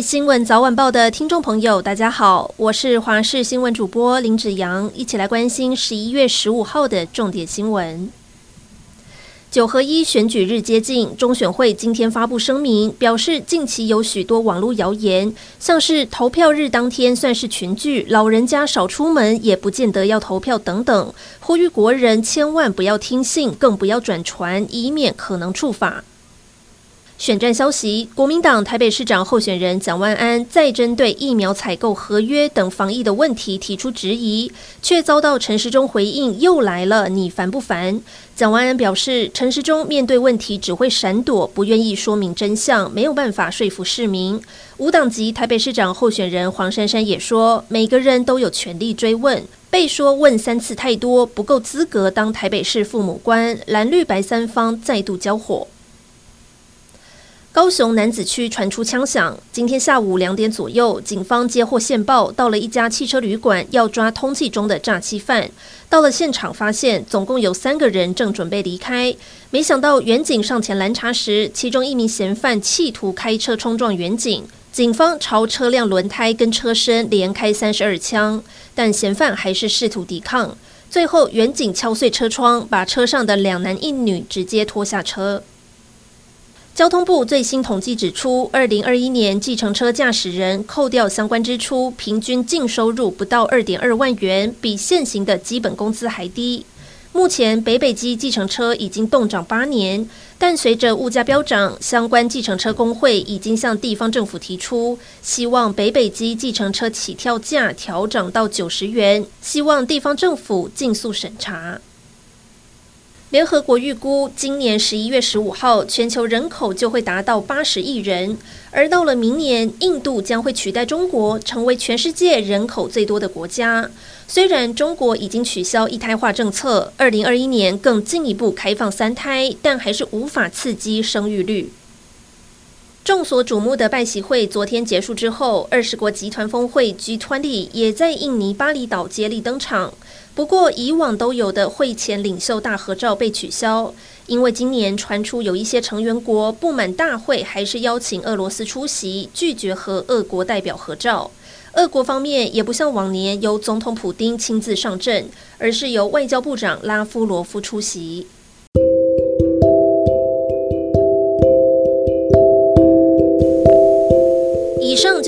新闻早晚报的听众朋友，大家好，我是华视新闻主播林子阳，一起来关心十一月十五号的重点新闻。九合一选举日接近，中选会今天发布声明，表示近期有许多网络谣言，像是投票日当天算是群聚，老人家少出门也不见得要投票等等，呼吁国人千万不要听信，更不要转传，以免可能触法。选战消息：国民党台北市长候选人蒋万安再针对疫苗采购合约等防疫的问题提出质疑，却遭到陈时中回应：“又来了，你烦不烦？”蒋万安表示，陈时中面对问题只会闪躲，不愿意说明真相，没有办法说服市民。无党籍台北市长候选人黄珊珊也说：“每个人都有权利追问，被说问三次太多，不够资格当台北市父母官。”蓝绿白三方再度交火。高雄楠梓区传出枪响，今天下午两点左右，警方接获线报，到了一家汽车旅馆，要抓通缉中的诈欺犯。到了现场，发现总共有三个人正准备离开，没想到远警上前拦查时，其中一名嫌犯企图开车冲撞远警，警方朝车辆轮胎跟车身连开三十二枪，但嫌犯还是试图抵抗，最后远警敲碎车窗，把车上的两男一女直接拖下车。交通部最新统计指出，二零二一年计程车驾驶人扣掉相关支出，平均净收入不到二点二万元，比现行的基本工资还低。目前北北基计程车已经冻涨八年，但随着物价飙涨，相关计程车工会已经向地方政府提出，希望北北基计程车起跳价调涨到九十元，希望地方政府尽速审查。联合国预估，今年十一月十五号，全球人口就会达到八十亿人，而到了明年，印度将会取代中国，成为全世界人口最多的国家。虽然中国已经取消一胎化政策，二零二一年更进一步开放三胎，但还是无法刺激生育率。众所瞩目的拜习会昨天结束之后，二十国集团峰会 G20 也在印尼巴厘岛接力登场。不过，以往都有的会前领袖大合照被取消，因为今年传出有一些成员国不满大会还是邀请俄罗斯出席，拒绝和俄国代表合照。俄国方面也不像往年由总统普丁亲自上阵，而是由外交部长拉夫罗夫出席。